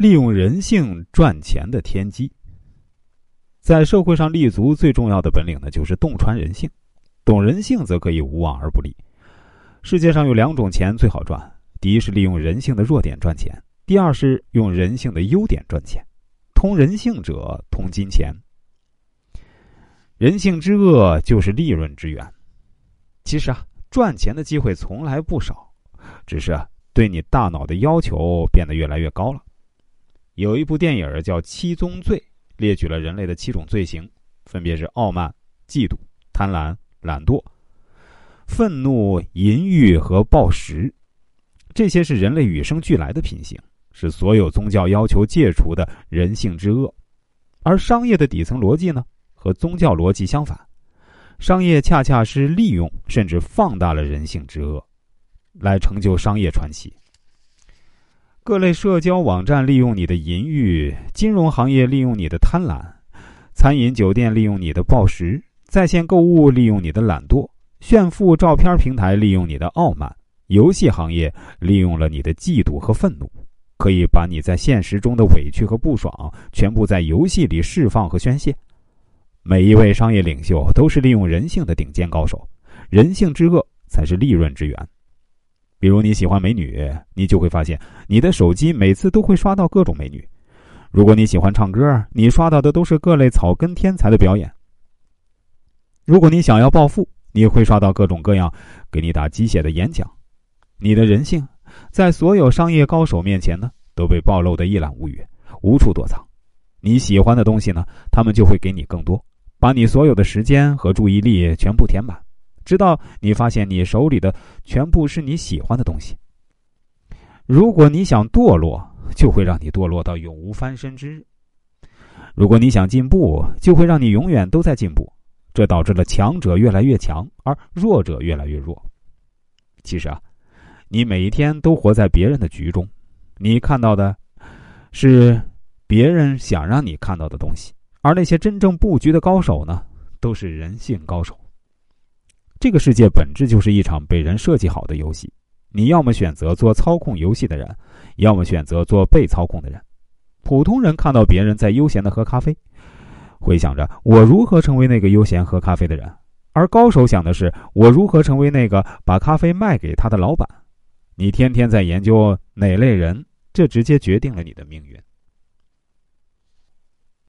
利用人性赚钱的天机。在社会上立足最重要的本领呢，就是洞穿人性。懂人性，则可以无往而不利。世界上有两种钱最好赚：第一是利用人性的弱点赚钱；第二是用人性的优点赚钱。通人性者，通金钱。人性之恶，就是利润之源。其实啊，赚钱的机会从来不少，只是啊，对你大脑的要求变得越来越高了。有一部电影叫《七宗罪》，列举了人类的七种罪行，分别是傲慢、嫉妒、贪婪、懒惰、愤怒、淫欲和暴食。这些是人类与生俱来的品行，是所有宗教要求戒除的人性之恶。而商业的底层逻辑呢，和宗教逻辑相反，商业恰恰是利用甚至放大了人性之恶，来成就商业传奇。各类社交网站利用你的淫欲，金融行业利用你的贪婪，餐饮酒店利用你的暴食，在线购物利用你的懒惰，炫富照片平台利用你的傲慢，游戏行业利用了你的嫉妒和愤怒，可以把你在现实中的委屈和不爽全部在游戏里释放和宣泄。每一位商业领袖都是利用人性的顶尖高手，人性之恶才是利润之源。比如你喜欢美女，你就会发现你的手机每次都会刷到各种美女；如果你喜欢唱歌，你刷到的都是各类草根天才的表演；如果你想要暴富，你会刷到各种各样给你打鸡血的演讲。你的人性在所有商业高手面前呢，都被暴露的一览无余，无处躲藏。你喜欢的东西呢，他们就会给你更多，把你所有的时间和注意力全部填满。直到你发现你手里的全部是你喜欢的东西。如果你想堕落，就会让你堕落到永无翻身之日；如果你想进步，就会让你永远都在进步。这导致了强者越来越强，而弱者越来越弱。其实啊，你每一天都活在别人的局中，你看到的是别人想让你看到的东西，而那些真正布局的高手呢，都是人性高手。这个世界本质就是一场被人设计好的游戏，你要么选择做操控游戏的人，要么选择做被操控的人。普通人看到别人在悠闲的喝咖啡，会想着我如何成为那个悠闲喝咖啡的人；而高手想的是我如何成为那个把咖啡卖给他的老板。你天天在研究哪类人，这直接决定了你的命运。